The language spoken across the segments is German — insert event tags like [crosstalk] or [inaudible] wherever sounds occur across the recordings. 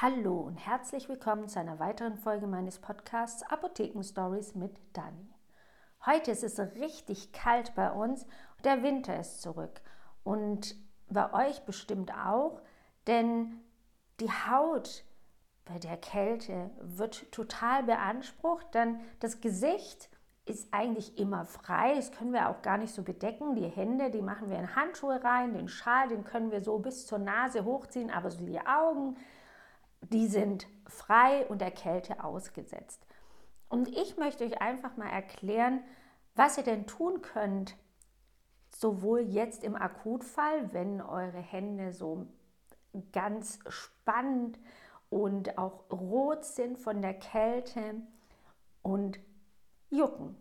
Hallo und herzlich willkommen zu einer weiteren Folge meines Podcasts Apotheken Stories mit Dani. Heute ist es richtig kalt bei uns und der Winter ist zurück. Und bei euch bestimmt auch, denn die Haut bei der Kälte wird total beansprucht, denn das Gesicht ist eigentlich immer frei. Das können wir auch gar nicht so bedecken. Die Hände, die machen wir in Handschuhe rein, den Schal, den können wir so bis zur Nase hochziehen, aber so die Augen, die sind frei und der Kälte ausgesetzt. Und ich möchte euch einfach mal erklären, was ihr denn tun könnt, sowohl jetzt im Akutfall, wenn eure Hände so ganz spannend und auch rot sind von der Kälte und jucken.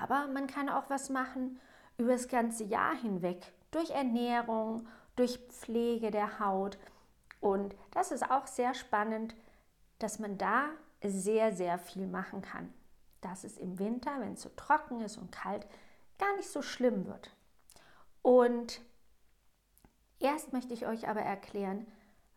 Aber man kann auch was machen über das ganze Jahr hinweg durch Ernährung, durch Pflege der Haut, und das ist auch sehr spannend, dass man da sehr, sehr viel machen kann. Dass es im Winter, wenn es so trocken ist und kalt, gar nicht so schlimm wird. Und erst möchte ich euch aber erklären,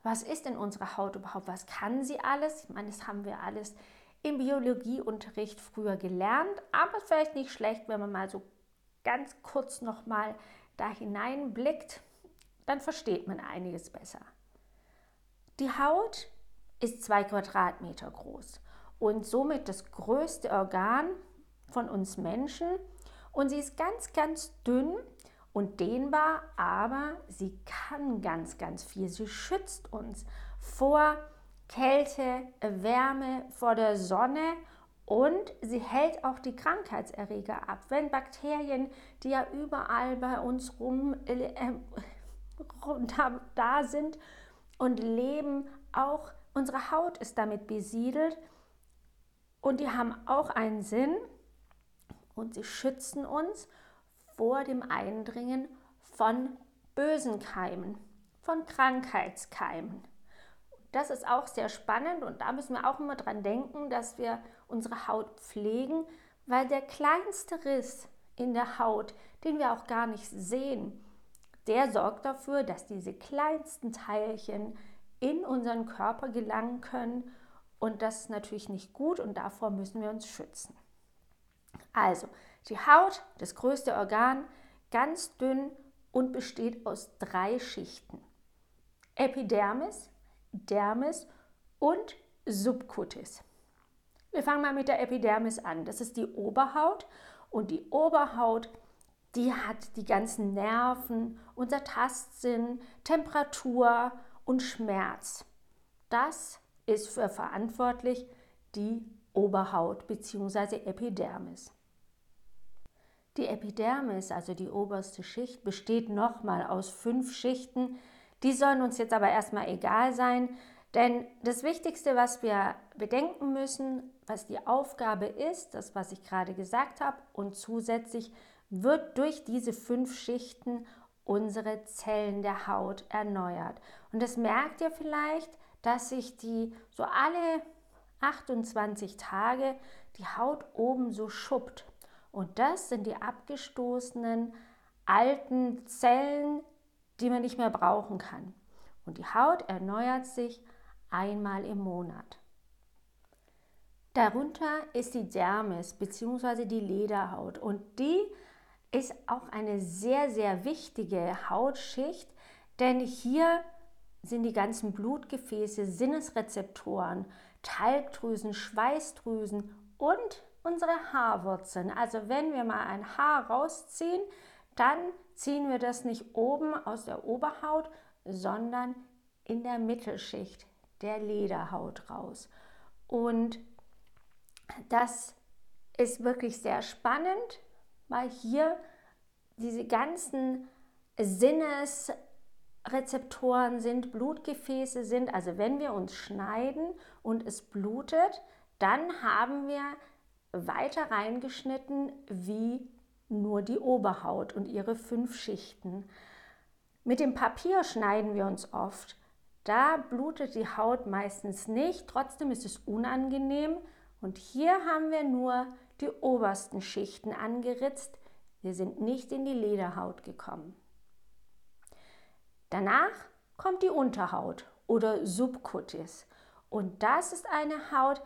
was ist denn unsere Haut überhaupt? Was kann sie alles? Ich meine, das haben wir alles im Biologieunterricht früher gelernt, aber vielleicht nicht schlecht, wenn man mal so ganz kurz noch mal da hineinblickt, dann versteht man einiges besser. Die Haut ist zwei Quadratmeter groß und somit das größte Organ von uns Menschen. Und sie ist ganz, ganz dünn und dehnbar, aber sie kann ganz, ganz viel. Sie schützt uns vor Kälte, Wärme, vor der Sonne und sie hält auch die Krankheitserreger ab. Wenn Bakterien, die ja überall bei uns rum äh, [laughs] da sind, und leben. Auch unsere Haut ist damit besiedelt und die haben auch einen Sinn und sie schützen uns vor dem Eindringen von bösen Keimen, von Krankheitskeimen. Das ist auch sehr spannend und da müssen wir auch immer dran denken, dass wir unsere Haut pflegen, weil der kleinste Riss in der Haut, den wir auch gar nicht sehen, der sorgt dafür, dass diese kleinsten Teilchen in unseren Körper gelangen können und das ist natürlich nicht gut und davor müssen wir uns schützen. Also, die Haut, das größte Organ, ganz dünn und besteht aus drei Schichten. Epidermis, Dermis und Subcutis. Wir fangen mal mit der Epidermis an. Das ist die Oberhaut und die Oberhaut die hat die ganzen Nerven, unser Tastsinn, Temperatur und Schmerz. Das ist für verantwortlich die Oberhaut bzw. Epidermis. Die Epidermis, also die oberste Schicht, besteht nochmal aus fünf Schichten. Die sollen uns jetzt aber erstmal egal sein, denn das Wichtigste, was wir bedenken müssen, was die Aufgabe ist, das, was ich gerade gesagt habe, und zusätzlich wird durch diese fünf Schichten unsere Zellen der Haut erneuert. Und das merkt ihr vielleicht, dass sich die so alle 28 Tage die Haut oben so schuppt. Und das sind die abgestoßenen alten Zellen, die man nicht mehr brauchen kann. Und die Haut erneuert sich einmal im Monat. Darunter ist die Dermis bzw. die Lederhaut und die ist auch eine sehr, sehr wichtige Hautschicht, denn hier sind die ganzen Blutgefäße, Sinnesrezeptoren, Talgdrüsen, Schweißdrüsen und unsere Haarwurzeln. Also wenn wir mal ein Haar rausziehen, dann ziehen wir das nicht oben aus der Oberhaut, sondern in der Mittelschicht der Lederhaut raus. Und das ist wirklich sehr spannend, weil hier diese ganzen Sinnesrezeptoren sind, Blutgefäße sind. Also wenn wir uns schneiden und es blutet, dann haben wir weiter reingeschnitten wie nur die Oberhaut und ihre fünf Schichten. Mit dem Papier schneiden wir uns oft. Da blutet die Haut meistens nicht, trotzdem ist es unangenehm. Und hier haben wir nur die obersten Schichten angeritzt. Wir sind nicht in die Lederhaut gekommen. Danach kommt die Unterhaut oder Subcutis. Und das ist eine Haut,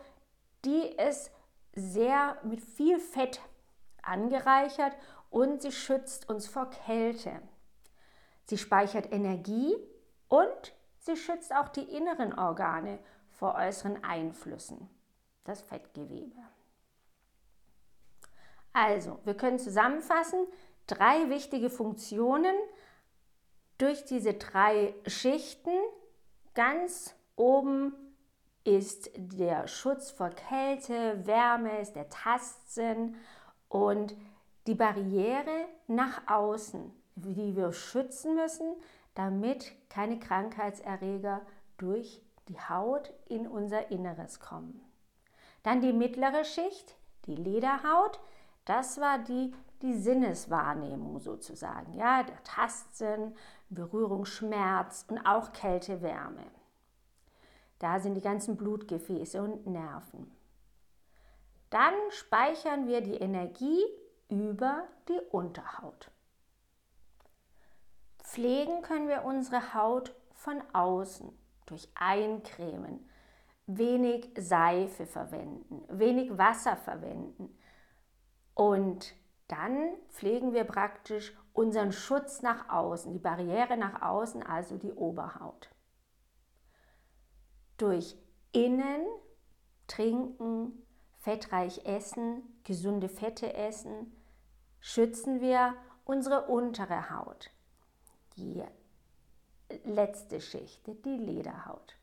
die ist sehr mit viel Fett angereichert und sie schützt uns vor Kälte. Sie speichert Energie und sie schützt auch die inneren Organe vor äußeren Einflüssen, das Fettgewebe. Also, wir können zusammenfassen, drei wichtige Funktionen durch diese drei Schichten. Ganz oben ist der Schutz vor Kälte, Wärme, ist der Tastsinn und die Barriere nach außen, die wir schützen müssen, damit keine Krankheitserreger durch die Haut in unser Inneres kommen. Dann die mittlere Schicht, die Lederhaut, das war die, die Sinneswahrnehmung sozusagen, ja, der Tastsinn, Berührung, Schmerz und auch Kälte, Wärme. Da sind die ganzen Blutgefäße und Nerven. Dann speichern wir die Energie über die Unterhaut. Pflegen können wir unsere Haut von außen durch Eincremen, wenig Seife verwenden, wenig Wasser verwenden. Und dann pflegen wir praktisch unseren Schutz nach außen, die Barriere nach außen, also die Oberhaut. Durch Innen, Trinken, fettreich essen, gesunde Fette essen, schützen wir unsere untere Haut, die letzte Schicht, die Lederhaut.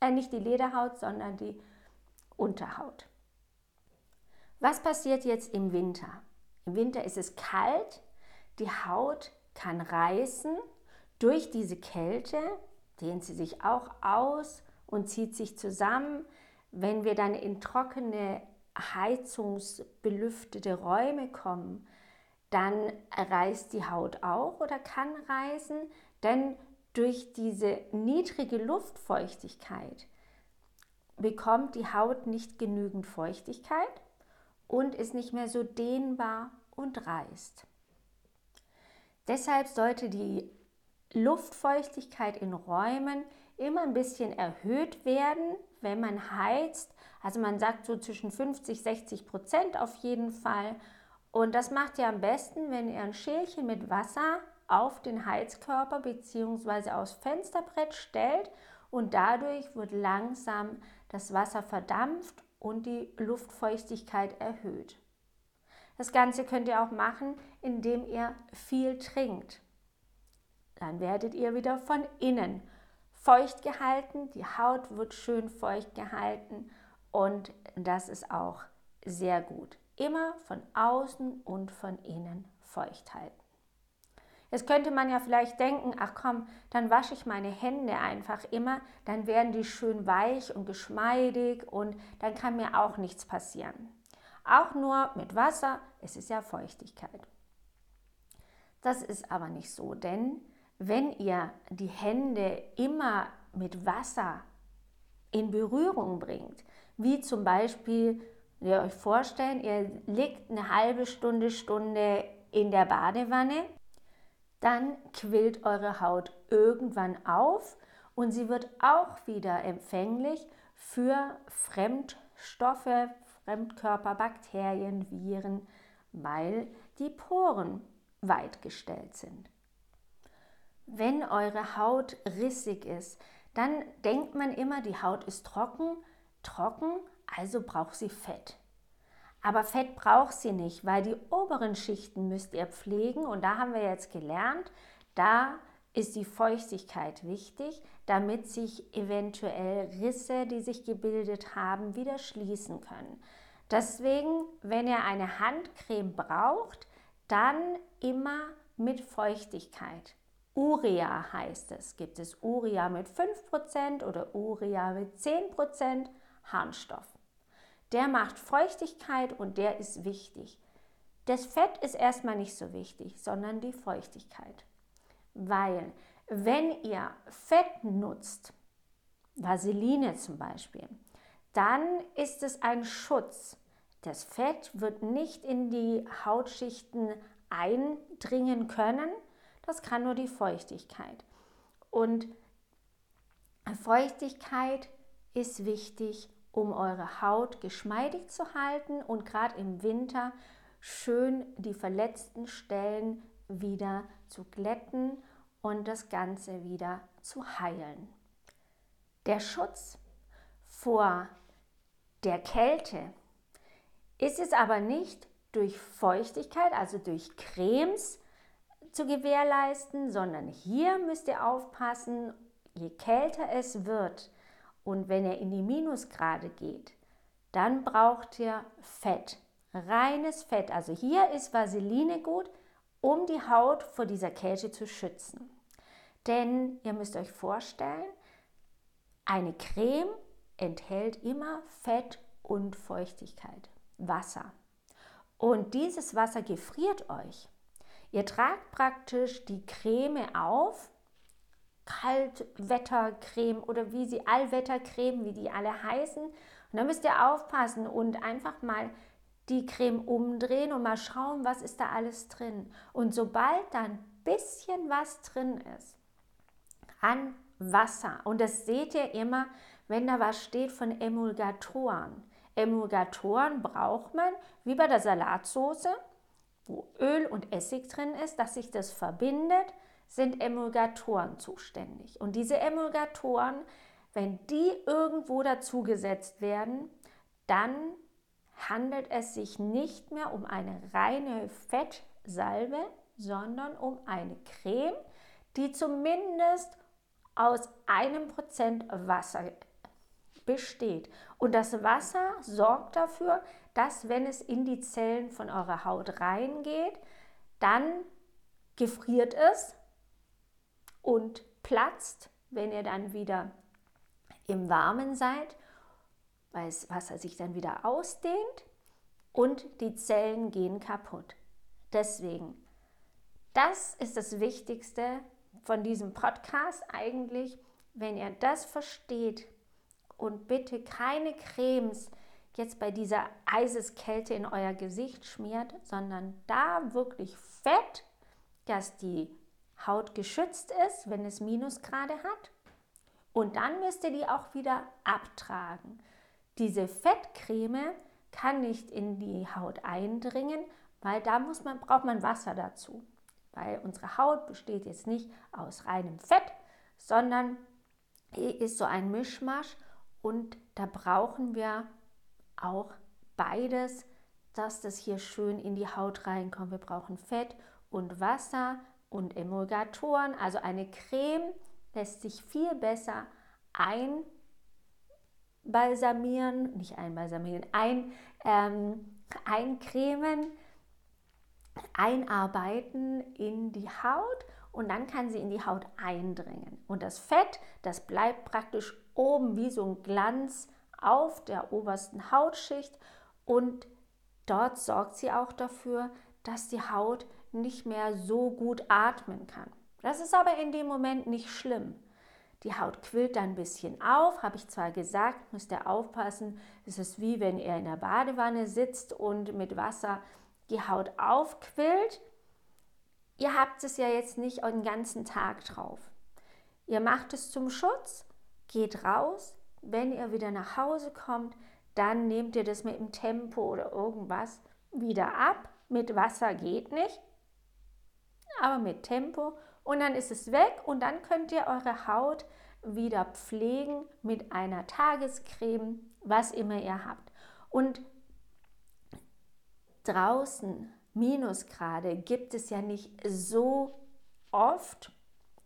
Äh, nicht die Lederhaut, sondern die Unterhaut. Was passiert jetzt im Winter? Im Winter ist es kalt, die Haut kann reißen durch diese Kälte, dehnt sie sich auch aus und zieht sich zusammen. Wenn wir dann in trockene, heizungsbelüftete Räume kommen, dann reißt die Haut auch oder kann reißen, denn durch diese niedrige Luftfeuchtigkeit bekommt die Haut nicht genügend Feuchtigkeit und ist nicht mehr so dehnbar und reißt. Deshalb sollte die Luftfeuchtigkeit in Räumen immer ein bisschen erhöht werden, wenn man heizt. Also man sagt so zwischen 50, 60 Prozent auf jeden Fall. Und das macht ihr am besten, wenn ihr ein Schälchen mit Wasser auf den Heizkörper bzw. aufs Fensterbrett stellt und dadurch wird langsam das Wasser verdampft und die Luftfeuchtigkeit erhöht. Das Ganze könnt ihr auch machen, indem ihr viel trinkt. Dann werdet ihr wieder von innen feucht gehalten, die Haut wird schön feucht gehalten und das ist auch sehr gut. Immer von außen und von innen feucht halten. Jetzt könnte man ja vielleicht denken, ach komm, dann wasche ich meine Hände einfach immer, dann werden die schön weich und geschmeidig und dann kann mir auch nichts passieren. Auch nur mit Wasser, es ist ja Feuchtigkeit. Das ist aber nicht so, denn wenn ihr die Hände immer mit Wasser in Berührung bringt, wie zum Beispiel, ihr euch vorstellen, ihr liegt eine halbe Stunde, Stunde in der Badewanne, dann quillt eure Haut irgendwann auf und sie wird auch wieder empfänglich für Fremdstoffe, Fremdkörper, Bakterien, Viren, weil die Poren weit gestellt sind. Wenn eure Haut rissig ist, dann denkt man immer, die Haut ist trocken, trocken, also braucht sie Fett. Aber Fett braucht sie nicht, weil die oberen Schichten müsst ihr pflegen und da haben wir jetzt gelernt, da ist die Feuchtigkeit wichtig, damit sich eventuell Risse, die sich gebildet haben, wieder schließen können. Deswegen, wenn ihr eine Handcreme braucht, dann immer mit Feuchtigkeit. Urea heißt es. Gibt es Urea mit 5% oder Urea mit 10% Harnstoff. Der macht Feuchtigkeit und der ist wichtig. Das Fett ist erstmal nicht so wichtig, sondern die Feuchtigkeit. Weil wenn ihr Fett nutzt, Vaseline zum Beispiel, dann ist es ein Schutz. Das Fett wird nicht in die Hautschichten eindringen können. Das kann nur die Feuchtigkeit. Und Feuchtigkeit ist wichtig, um eure Haut geschmeidig zu halten und gerade im Winter schön die verletzten Stellen wieder zu glätten und das Ganze wieder zu heilen. Der Schutz vor der Kälte ist es aber nicht durch Feuchtigkeit, also durch Cremes zu gewährleisten, sondern hier müsst ihr aufpassen, je kälter es wird und wenn ihr in die Minusgrade geht, dann braucht ihr Fett, reines Fett. Also hier ist Vaseline gut, um die Haut vor dieser Kälte zu schützen. Denn ihr müsst euch vorstellen, eine Creme enthält immer Fett und Feuchtigkeit, Wasser. Und dieses Wasser gefriert euch. Ihr tragt praktisch die Creme auf, Kaltwettercreme oder wie sie Allwettercreme, wie die alle heißen. Und da müsst ihr aufpassen und einfach mal die Creme umdrehen und mal schauen, was ist da alles drin. Und sobald da ein bisschen was drin ist an Wasser, und das seht ihr immer, wenn da was steht von Emulgatoren. Emulgatoren braucht man, wie bei der Salatsauce, wo Öl und Essig drin ist, dass sich das verbindet, sind Emulgatoren zuständig. Und diese Emulgatoren, wenn die irgendwo dazugesetzt werden, dann handelt es sich nicht mehr um eine reine Fettsalbe, sondern um eine Creme, die zumindest aus einem Prozent Wasser besteht. Und das Wasser sorgt dafür, dass wenn es in die Zellen von eurer Haut reingeht, dann gefriert es und platzt, wenn ihr dann wieder im Warmen seid weil das Wasser sich dann wieder ausdehnt und die Zellen gehen kaputt. Deswegen, das ist das Wichtigste von diesem Podcast eigentlich, wenn ihr das versteht und bitte keine Cremes jetzt bei dieser Eiseskälte in euer Gesicht schmiert, sondern da wirklich Fett, dass die Haut geschützt ist, wenn es Minusgrade hat. Und dann müsst ihr die auch wieder abtragen. Diese Fettcreme kann nicht in die Haut eindringen, weil da muss man, braucht man Wasser dazu. Weil unsere Haut besteht jetzt nicht aus reinem Fett, sondern ist so ein Mischmasch und da brauchen wir auch beides, dass das hier schön in die Haut reinkommt. Wir brauchen Fett und Wasser und Emulgatoren. Also eine Creme lässt sich viel besser ein einbalsamieren, nicht einbalsamieren, ein, ähm, eincremen, einarbeiten in die Haut und dann kann sie in die Haut eindringen. Und das Fett, das bleibt praktisch oben wie so ein Glanz auf der obersten Hautschicht und dort sorgt sie auch dafür, dass die Haut nicht mehr so gut atmen kann. Das ist aber in dem Moment nicht schlimm. Die Haut quillt dann ein bisschen auf, habe ich zwar gesagt, müsst ihr aufpassen. Es ist wie wenn ihr in der Badewanne sitzt und mit Wasser die Haut aufquillt. Ihr habt es ja jetzt nicht den ganzen Tag drauf. Ihr macht es zum Schutz, geht raus. Wenn ihr wieder nach Hause kommt, dann nehmt ihr das mit dem Tempo oder irgendwas wieder ab. Mit Wasser geht nicht, aber mit Tempo und dann ist es weg und dann könnt ihr eure Haut wieder pflegen mit einer Tagescreme, was immer ihr habt. Und draußen Minusgrade gibt es ja nicht so oft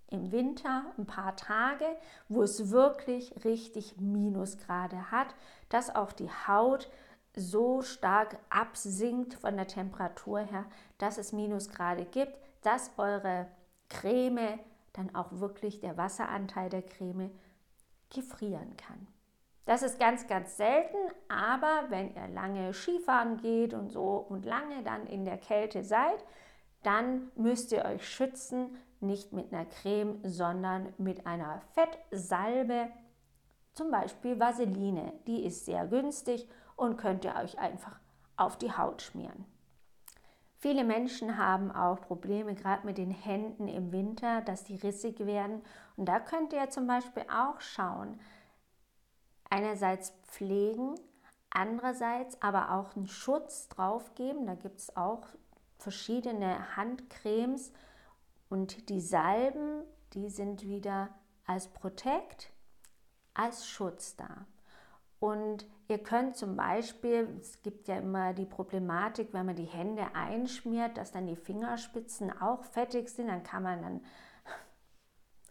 im Winter ein paar Tage, wo es wirklich richtig Minusgrade hat, dass auch die Haut so stark absinkt von der Temperatur her, dass es Minusgrade gibt, dass eure Creme dann auch wirklich der Wasseranteil der Creme gefrieren kann. Das ist ganz, ganz selten, aber wenn ihr lange Skifahren geht und so und lange dann in der Kälte seid, dann müsst ihr euch schützen, nicht mit einer Creme, sondern mit einer Fettsalbe, zum Beispiel Vaseline. Die ist sehr günstig und könnt ihr euch einfach auf die Haut schmieren. Viele Menschen haben auch Probleme gerade mit den Händen im Winter, dass die rissig werden. Und da könnt ihr zum Beispiel auch schauen, einerseits pflegen, andererseits aber auch einen Schutz drauf geben. Da gibt es auch verschiedene Handcremes und die Salben, die sind wieder als Protect, als Schutz da. Und ihr könnt zum Beispiel, es gibt ja immer die Problematik, wenn man die Hände einschmiert, dass dann die Fingerspitzen auch fettig sind, dann kann man dann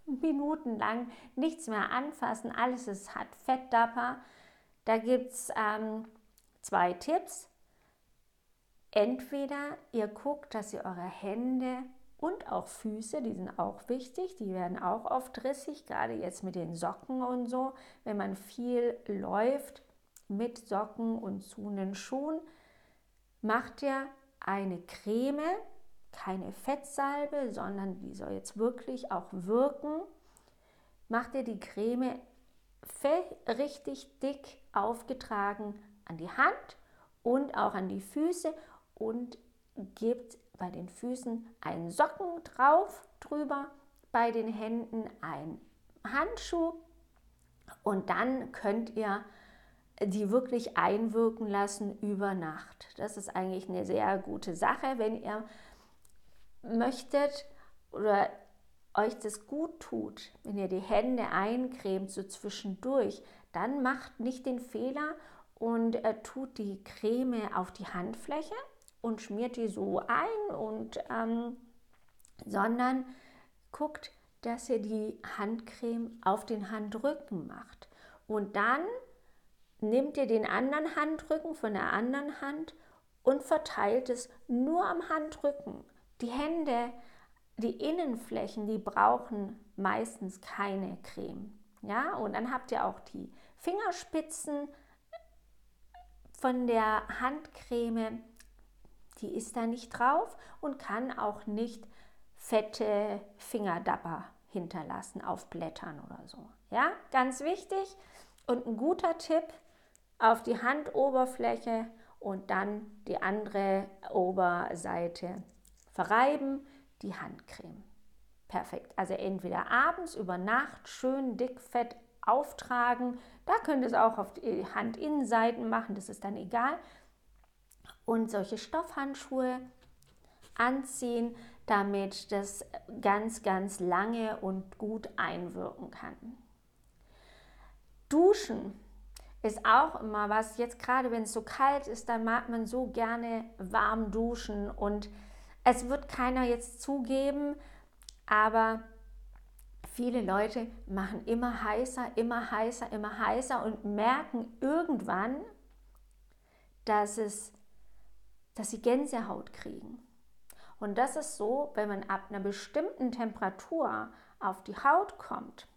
[laughs] minutenlang nichts mehr anfassen, alles ist, hat Fettdapper. Da gibt es ähm, zwei Tipps. Entweder ihr guckt, dass ihr eure Hände und auch Füße, die sind auch wichtig, die werden auch oft rissig, gerade jetzt mit den Socken und so. Wenn man viel läuft mit Socken und zunen Schuhen, macht ihr eine Creme, keine Fettsalbe, sondern die soll jetzt wirklich auch wirken. Macht ihr die Creme richtig dick aufgetragen an die Hand und auch an die Füße und gebt bei den Füßen einen Socken drauf, drüber, bei den Händen ein Handschuh und dann könnt ihr die wirklich einwirken lassen über Nacht. Das ist eigentlich eine sehr gute Sache, wenn ihr möchtet oder euch das gut tut, wenn ihr die Hände eincremt so zwischendurch, dann macht nicht den Fehler und äh, tut die Creme auf die Handfläche und schmiert die so ein und ähm, sondern guckt, dass ihr die Handcreme auf den Handrücken macht. Und dann nehmt ihr den anderen Handrücken von der anderen Hand und verteilt es nur am Handrücken. Die Hände, die Innenflächen, die brauchen meistens keine Creme. Ja, und dann habt ihr auch die Fingerspitzen von der Handcreme die ist da nicht drauf und kann auch nicht fette Fingerdapper hinterlassen auf Blättern oder so. Ja, ganz wichtig und ein guter Tipp auf die Handoberfläche und dann die andere Oberseite verreiben, die Handcreme. Perfekt. Also entweder abends über Nacht schön dick fett auftragen. Da könnt ihr es auch auf die Handinnenseiten machen, das ist dann egal und solche Stoffhandschuhe anziehen, damit das ganz, ganz lange und gut einwirken kann. Duschen ist auch immer was, jetzt gerade wenn es so kalt ist, dann mag man so gerne warm duschen und es wird keiner jetzt zugeben, aber viele Leute machen immer heißer, immer heißer, immer heißer und merken irgendwann, dass es dass sie Gänsehaut kriegen. Und das ist so, wenn man ab einer bestimmten Temperatur auf die Haut kommt,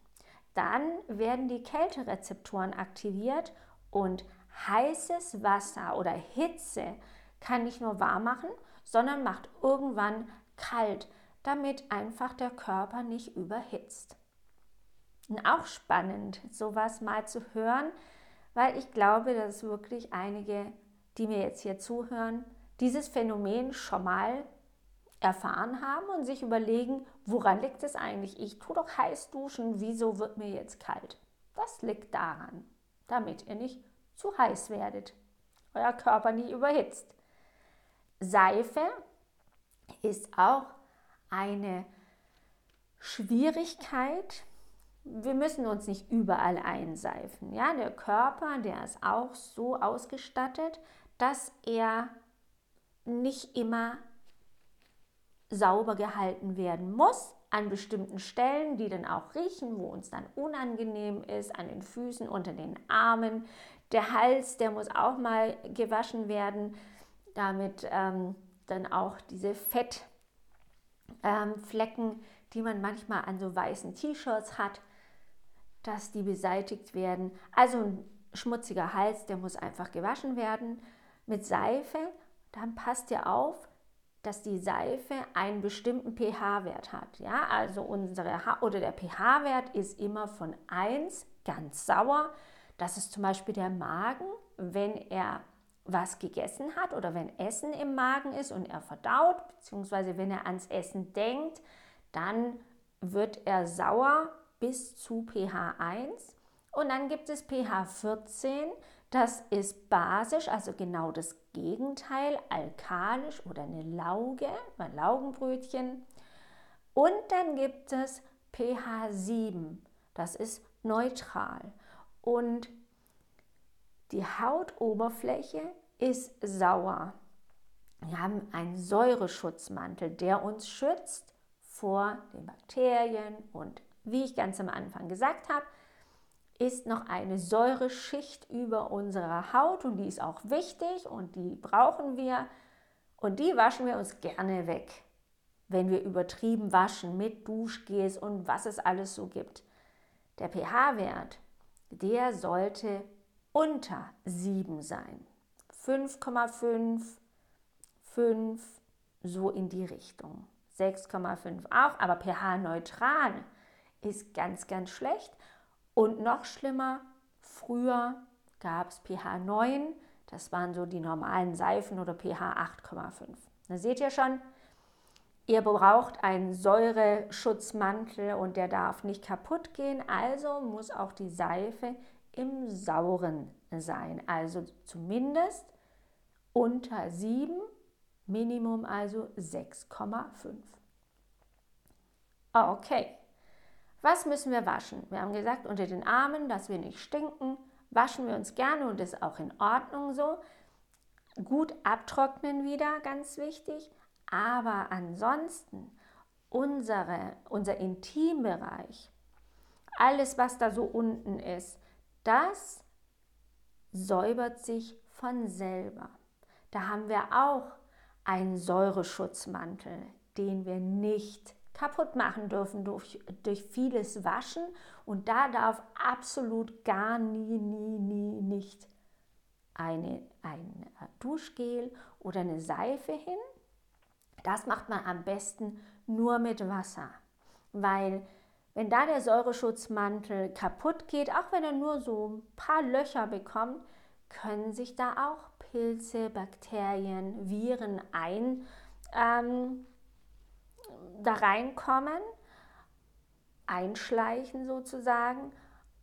dann werden die Kälterezeptoren aktiviert und heißes Wasser oder Hitze kann nicht nur warm machen, sondern macht irgendwann kalt, damit einfach der Körper nicht überhitzt. Und auch spannend, sowas mal zu hören, weil ich glaube, dass wirklich einige, die mir jetzt hier zuhören, dieses Phänomen schon mal erfahren haben und sich überlegen, woran liegt es eigentlich? Ich tue doch heiß duschen, wieso wird mir jetzt kalt? Das liegt daran, damit ihr nicht zu heiß werdet, euer Körper nicht überhitzt. Seife ist auch eine Schwierigkeit. Wir müssen uns nicht überall einseifen. Ja, der Körper, der ist auch so ausgestattet, dass er nicht immer sauber gehalten werden muss an bestimmten Stellen, die dann auch riechen, wo uns dann unangenehm ist, an den Füßen, unter den Armen. Der Hals, der muss auch mal gewaschen werden, damit ähm, dann auch diese Fettflecken, ähm, die man manchmal an so weißen T-Shirts hat, dass die beseitigt werden. Also ein schmutziger Hals, der muss einfach gewaschen werden mit Seife dann passt ihr auf, dass die Seife einen bestimmten pH-Wert hat. Ja, also unsere ha oder der pH-Wert ist immer von 1 ganz sauer. Das ist zum Beispiel der Magen. Wenn er was gegessen hat oder wenn Essen im Magen ist und er verdaut, beziehungsweise wenn er ans Essen denkt, dann wird er sauer bis zu pH 1. Und dann gibt es pH 14, das ist basisch, also genau das Gegenteil, alkalisch oder eine Lauge, ein Laugenbrötchen. Und dann gibt es pH 7, das ist neutral. Und die Hautoberfläche ist sauer. Wir haben einen Säureschutzmantel, der uns schützt vor den Bakterien und wie ich ganz am Anfang gesagt habe, ist noch eine Säureschicht über unserer Haut und die ist auch wichtig und die brauchen wir und die waschen wir uns gerne weg, wenn wir übertrieben waschen mit Duschgels und was es alles so gibt. Der pH-Wert, der sollte unter 7 sein. 5,5, 5, so in die Richtung. 6,5 auch, aber pH-neutral ist ganz, ganz schlecht. Und noch schlimmer, früher gab es pH 9, das waren so die normalen Seifen oder pH 8,5. Da seht ihr schon, ihr braucht einen Säureschutzmantel und der darf nicht kaputt gehen, also muss auch die Seife im Sauren sein, also zumindest unter 7, Minimum also 6,5. Okay, was müssen wir waschen? Wir haben gesagt, unter den Armen, dass wir nicht stinken, waschen wir uns gerne und ist auch in Ordnung so. Gut abtrocknen wieder, ganz wichtig. Aber ansonsten, unsere, unser Intimbereich, alles, was da so unten ist, das säubert sich von selber. Da haben wir auch einen Säureschutzmantel, den wir nicht kaputt machen dürfen durch, durch vieles Waschen. Und da darf absolut gar nie, nie, nie nicht eine, ein Duschgel oder eine Seife hin. Das macht man am besten nur mit Wasser, weil wenn da der Säureschutzmantel kaputt geht, auch wenn er nur so ein paar Löcher bekommt, können sich da auch Pilze, Bakterien, Viren ein, ähm, da reinkommen, einschleichen sozusagen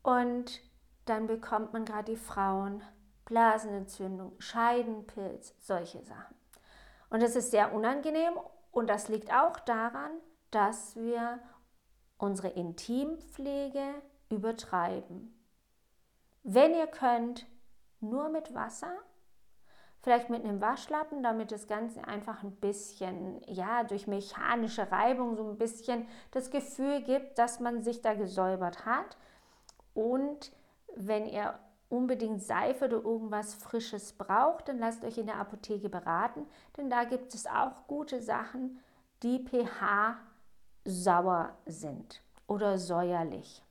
und dann bekommt man gerade die Frauen Blasenentzündung, Scheidenpilz, solche Sachen. Und das ist sehr unangenehm und das liegt auch daran, dass wir unsere Intimpflege übertreiben. Wenn ihr könnt, nur mit Wasser vielleicht mit einem Waschlappen, damit das Ganze einfach ein bisschen, ja, durch mechanische Reibung so ein bisschen das Gefühl gibt, dass man sich da gesäubert hat. Und wenn ihr unbedingt Seife oder irgendwas Frisches braucht, dann lasst euch in der Apotheke beraten, denn da gibt es auch gute Sachen, die pH sauer sind oder säuerlich.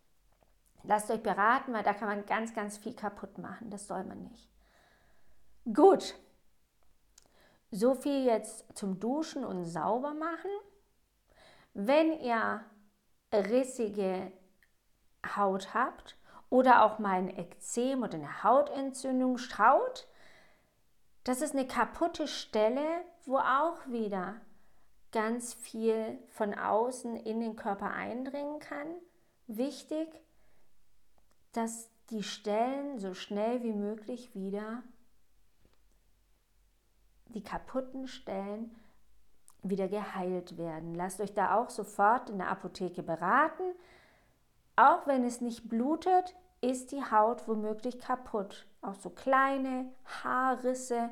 Lasst euch beraten, weil da kann man ganz, ganz viel kaputt machen. Das soll man nicht. Gut, so viel jetzt zum Duschen und sauber machen. Wenn ihr rissige Haut habt oder auch mal ein Ekzem oder eine Hautentzündung, schaut, das ist eine kaputte Stelle, wo auch wieder ganz viel von außen in den Körper eindringen kann. Wichtig, dass die Stellen so schnell wie möglich wieder die kaputten Stellen wieder geheilt werden. Lasst euch da auch sofort in der Apotheke beraten. Auch wenn es nicht blutet, ist die Haut womöglich kaputt. Auch so kleine Haarrisse,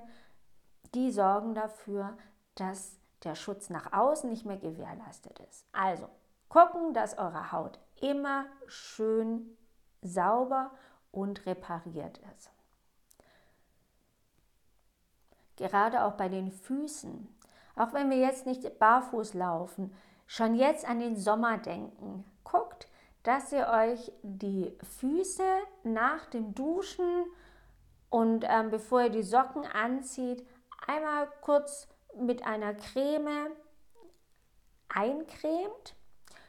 die sorgen dafür, dass der Schutz nach außen nicht mehr gewährleistet ist. Also gucken, dass eure Haut immer schön sauber und repariert ist gerade auch bei den Füßen. Auch wenn wir jetzt nicht barfuß laufen, schon jetzt an den Sommer denken. Guckt, dass ihr euch die Füße nach dem Duschen und ähm, bevor ihr die Socken anzieht, einmal kurz mit einer Creme eincremt.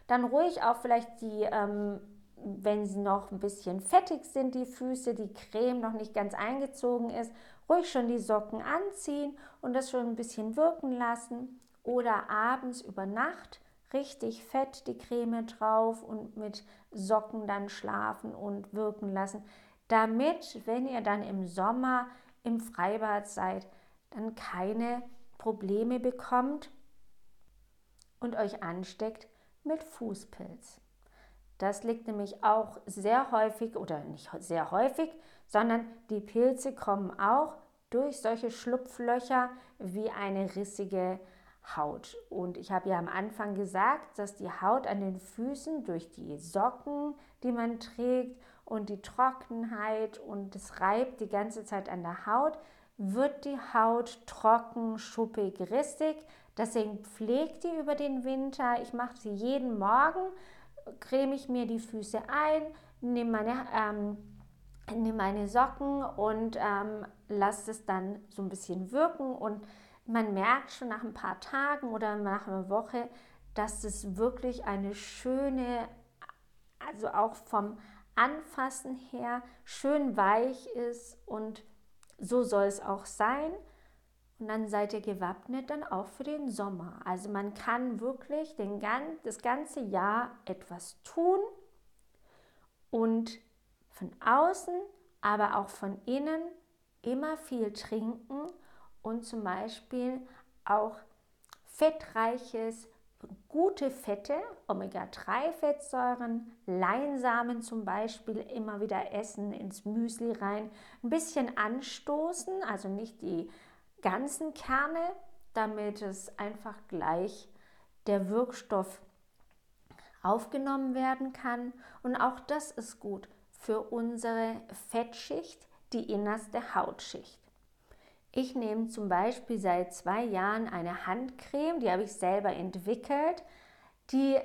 Dann ruhig auch vielleicht die, ähm, wenn sie noch ein bisschen fettig sind, die Füße, die Creme noch nicht ganz eingezogen ist, ruhig schon die Socken anziehen und das schon ein bisschen wirken lassen. Oder abends über Nacht richtig fett die Creme drauf und mit Socken dann schlafen und wirken lassen, damit, wenn ihr dann im Sommer im Freibad seid, dann keine Probleme bekommt und euch ansteckt mit Fußpilz. Das liegt nämlich auch sehr häufig oder nicht sehr häufig, sondern die Pilze kommen auch durch solche Schlupflöcher wie eine rissige Haut. Und ich habe ja am Anfang gesagt, dass die Haut an den Füßen durch die Socken, die man trägt und die Trockenheit und es reibt die ganze Zeit an der Haut, wird die Haut trocken, schuppig, rissig. Deswegen pflegt die über den Winter. Ich mache sie jeden Morgen, creme ich mir die Füße ein, nehme meine, ähm, nehme meine Socken und ähm, lasse es dann so ein bisschen wirken. Und man merkt schon nach ein paar Tagen oder nach einer Woche, dass es wirklich eine schöne, also auch vom Anfassen her schön weich ist und so soll es auch sein. Und dann seid ihr gewappnet dann auch für den Sommer. Also man kann wirklich den, das ganze Jahr etwas tun und von außen, aber auch von innen immer viel trinken und zum Beispiel auch fettreiches gute Fette, Omega-3-Fettsäuren, Leinsamen zum Beispiel immer wieder essen, ins Müsli rein, ein bisschen anstoßen, also nicht die ganzen Kerne, damit es einfach gleich der Wirkstoff aufgenommen werden kann. Und auch das ist gut für unsere Fettschicht, die innerste Hautschicht. Ich nehme zum Beispiel seit zwei Jahren eine Handcreme, die habe ich selber entwickelt, die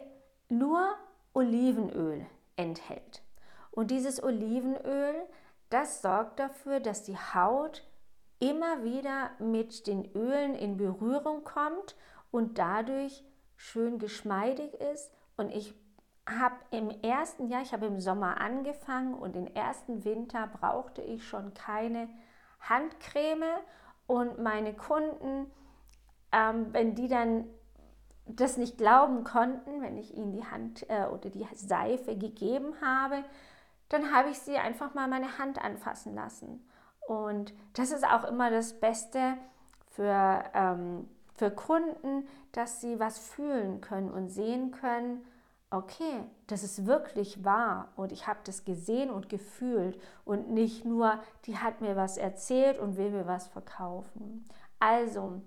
nur Olivenöl enthält. Und dieses Olivenöl, das sorgt dafür, dass die Haut immer wieder mit den Ölen in Berührung kommt und dadurch schön geschmeidig ist. Und ich habe im ersten Jahr, ich habe im Sommer angefangen und den ersten Winter brauchte ich schon keine Handcreme und meine Kunden, ähm, wenn die dann das nicht glauben konnten, wenn ich ihnen die Hand äh, oder die Seife gegeben habe, dann habe ich sie einfach mal meine Hand anfassen lassen. Und das ist auch immer das Beste für, ähm, für Kunden, dass sie was fühlen können und sehen können, okay, das ist wirklich wahr und ich habe das gesehen und gefühlt und nicht nur, die hat mir was erzählt und will mir was verkaufen. Also,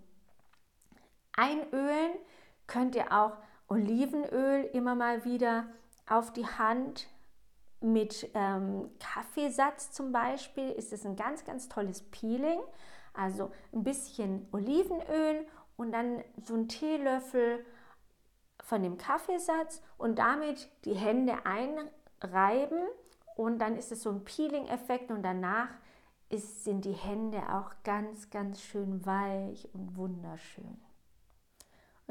einölen könnt ihr auch Olivenöl immer mal wieder auf die Hand mit ähm, Kaffeesatz zum Beispiel ist es ein ganz, ganz tolles Peeling. Also ein bisschen Olivenöl und dann so ein Teelöffel von dem Kaffeesatz und damit die Hände einreiben und dann ist es so ein Peeling-Effekt und danach ist, sind die Hände auch ganz, ganz schön weich und wunderschön.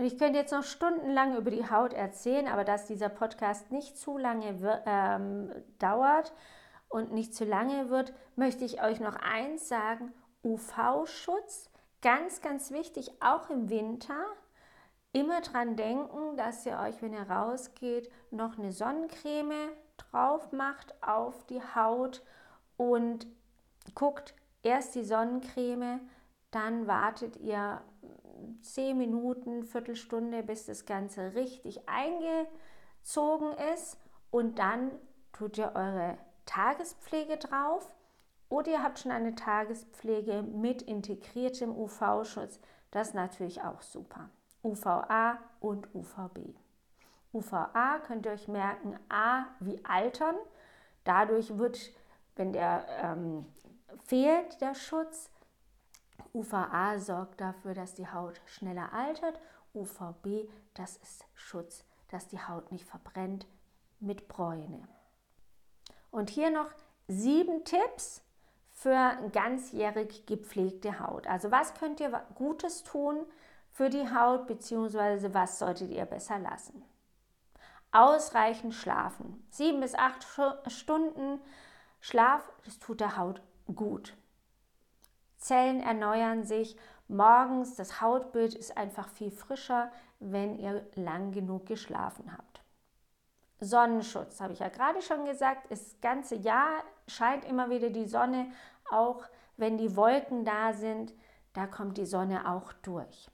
Und ich könnte jetzt noch stundenlang über die Haut erzählen, aber dass dieser Podcast nicht zu lange ähm, dauert und nicht zu lange wird, möchte ich euch noch eins sagen. UV-Schutz, ganz, ganz wichtig, auch im Winter. Immer dran denken, dass ihr euch, wenn ihr rausgeht, noch eine Sonnencreme drauf macht auf die Haut und guckt erst die Sonnencreme, dann wartet ihr 10 Minuten, Viertelstunde, bis das Ganze richtig eingezogen ist und dann tut ihr eure Tagespflege drauf oder ihr habt schon eine Tagespflege mit integriertem UV-Schutz. Das ist natürlich auch super. UVA und UVB. UVA könnt ihr euch merken, A wie altern. Dadurch wird, wenn der ähm, fehlt, der Schutz. UVA sorgt dafür, dass die Haut schneller altert. UVB, das ist Schutz, dass die Haut nicht verbrennt mit Bräune. Und hier noch sieben Tipps für ganzjährig gepflegte Haut. Also was könnt ihr Gutes tun, für die Haut, beziehungsweise was solltet ihr besser lassen? Ausreichend schlafen. Sieben bis acht Stunden Schlaf, das tut der Haut gut. Zellen erneuern sich morgens, das Hautbild ist einfach viel frischer, wenn ihr lang genug geschlafen habt. Sonnenschutz, habe ich ja gerade schon gesagt, das ganze Jahr scheint immer wieder die Sonne, auch wenn die Wolken da sind, da kommt die Sonne auch durch.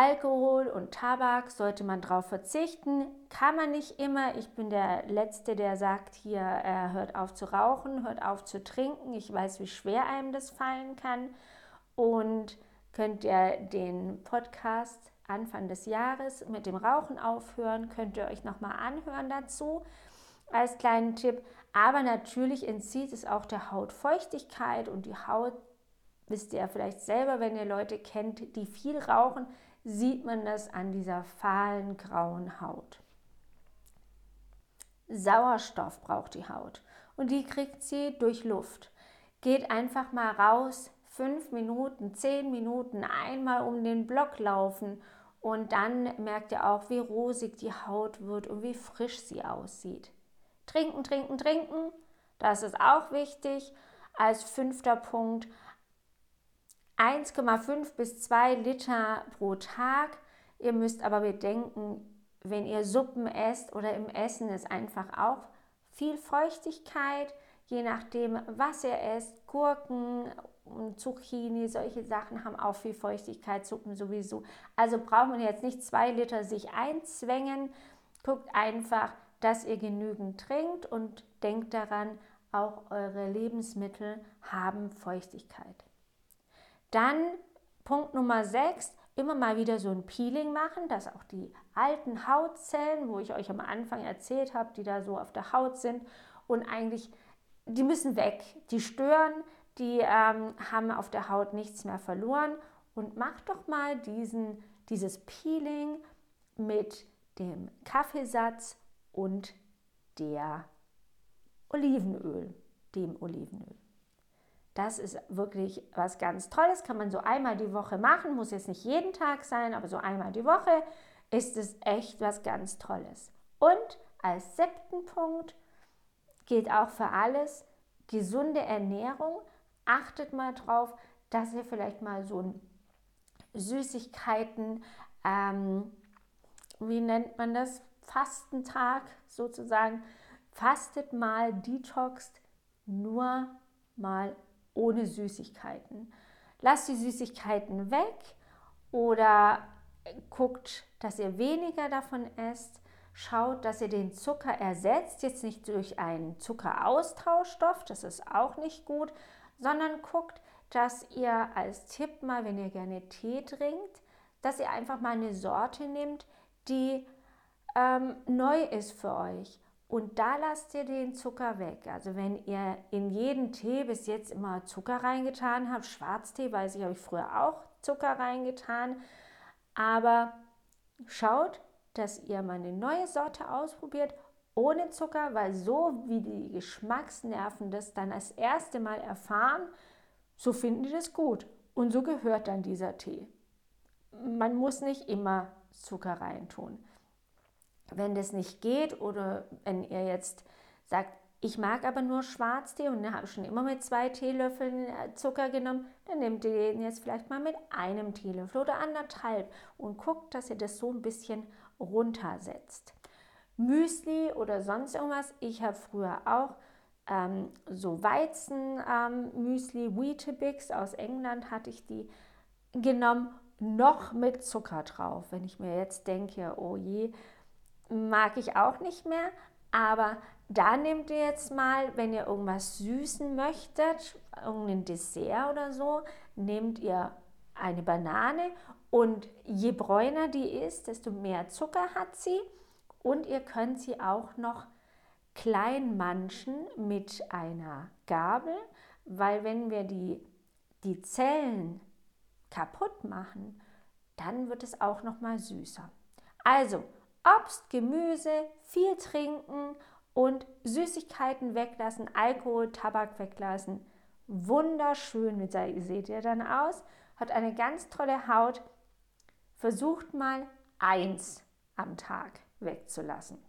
Alkohol und Tabak sollte man darauf verzichten, kann man nicht immer. Ich bin der Letzte, der sagt, hier äh, hört auf zu rauchen, hört auf zu trinken. Ich weiß, wie schwer einem das fallen kann. Und könnt ihr den Podcast Anfang des Jahres mit dem Rauchen aufhören, könnt ihr euch nochmal anhören dazu als kleinen Tipp. Aber natürlich entzieht es auch der Haut Feuchtigkeit und die Haut, wisst ihr ja vielleicht selber, wenn ihr Leute kennt, die viel rauchen, sieht man das an dieser fahlen grauen Haut. Sauerstoff braucht die Haut und die kriegt sie durch Luft. Geht einfach mal raus, fünf Minuten, zehn Minuten, einmal um den Block laufen und dann merkt ihr auch, wie rosig die Haut wird und wie frisch sie aussieht. Trinken, trinken, trinken, das ist auch wichtig. Als fünfter Punkt 1,5 bis 2 Liter pro Tag. Ihr müsst aber bedenken, wenn ihr Suppen esst oder im Essen ist einfach auch viel Feuchtigkeit, je nachdem, was ihr esst. Gurken, Zucchini, solche Sachen haben auch viel Feuchtigkeit, Suppen sowieso. Also braucht man jetzt nicht zwei Liter sich einzwängen. Guckt einfach, dass ihr genügend trinkt und denkt daran, auch eure Lebensmittel haben Feuchtigkeit. Dann Punkt Nummer 6, immer mal wieder so ein Peeling machen, dass auch die alten Hautzellen, wo ich euch am Anfang erzählt habe, die da so auf der Haut sind und eigentlich, die müssen weg, die stören, die ähm, haben auf der Haut nichts mehr verloren und macht doch mal diesen, dieses Peeling mit dem Kaffeesatz und der Olivenöl, dem Olivenöl. Das ist wirklich was ganz Tolles, kann man so einmal die Woche machen, muss jetzt nicht jeden Tag sein, aber so einmal die Woche ist es echt was ganz Tolles. Und als siebten Punkt gilt auch für alles gesunde Ernährung. Achtet mal drauf, dass ihr vielleicht mal so ein Süßigkeiten, ähm, wie nennt man das, Fastentag sozusagen, fastet mal, detoxt nur mal ohne Süßigkeiten. Lasst die Süßigkeiten weg oder guckt, dass ihr weniger davon esst. Schaut, dass ihr den Zucker ersetzt, jetzt nicht durch einen Zuckeraustauschstoff, das ist auch nicht gut, sondern guckt, dass ihr als Tipp mal, wenn ihr gerne Tee trinkt, dass ihr einfach mal eine Sorte nehmt, die ähm, neu ist für euch und da lasst ihr den Zucker weg. Also wenn ihr in jeden Tee bis jetzt immer Zucker reingetan habt, Schwarztee, weiß ich, habe ich früher auch Zucker reingetan. Aber schaut, dass ihr mal eine neue Sorte ausprobiert ohne Zucker, weil so wie die Geschmacksnerven das dann das erste Mal erfahren, so finden die das gut. Und so gehört dann dieser Tee. Man muss nicht immer Zucker reintun. Wenn das nicht geht oder wenn ihr jetzt sagt, ich mag aber nur Schwarztee und habe schon immer mit zwei Teelöffeln äh, Zucker genommen, dann nehmt ihr den jetzt vielleicht mal mit einem Teelöffel oder anderthalb und guckt, dass ihr das so ein bisschen runtersetzt. Müsli oder sonst irgendwas. Ich habe früher auch ähm, so Weizen-Müsli, ähm, Weetabix aus England hatte ich die genommen, noch mit Zucker drauf. Wenn ich mir jetzt denke, oh je, mag ich auch nicht mehr. Aber da nehmt ihr jetzt mal, wenn ihr irgendwas süßen möchtet, irgendein Dessert oder so, nehmt ihr eine Banane und je bräuner die ist, desto mehr Zucker hat sie. Und ihr könnt sie auch noch klein manchen mit einer Gabel, weil wenn wir die, die Zellen kaputt machen, dann wird es auch noch mal süßer. Also Obst, Gemüse, viel trinken und Süßigkeiten weglassen, Alkohol, Tabak weglassen. Wunderschön seht ihr dann aus. Hat eine ganz tolle Haut. Versucht mal eins am Tag wegzulassen.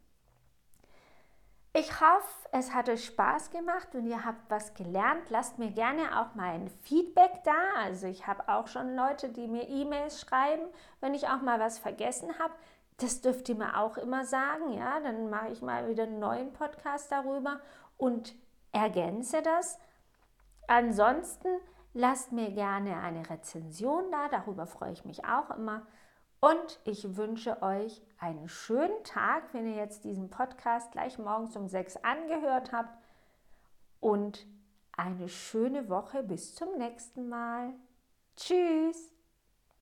Ich hoffe, es hat euch Spaß gemacht und ihr habt was gelernt. Lasst mir gerne auch mal ein Feedback da. Also ich habe auch schon Leute, die mir E-Mails schreiben, wenn ich auch mal was vergessen habe. Das dürft ihr mir auch immer sagen. Ja, dann mache ich mal wieder einen neuen Podcast darüber und ergänze das. Ansonsten lasst mir gerne eine Rezension da. Darüber freue ich mich auch immer. Und ich wünsche euch einen schönen Tag, wenn ihr jetzt diesen Podcast gleich morgens um sechs angehört habt. Und eine schöne Woche. Bis zum nächsten Mal. Tschüss.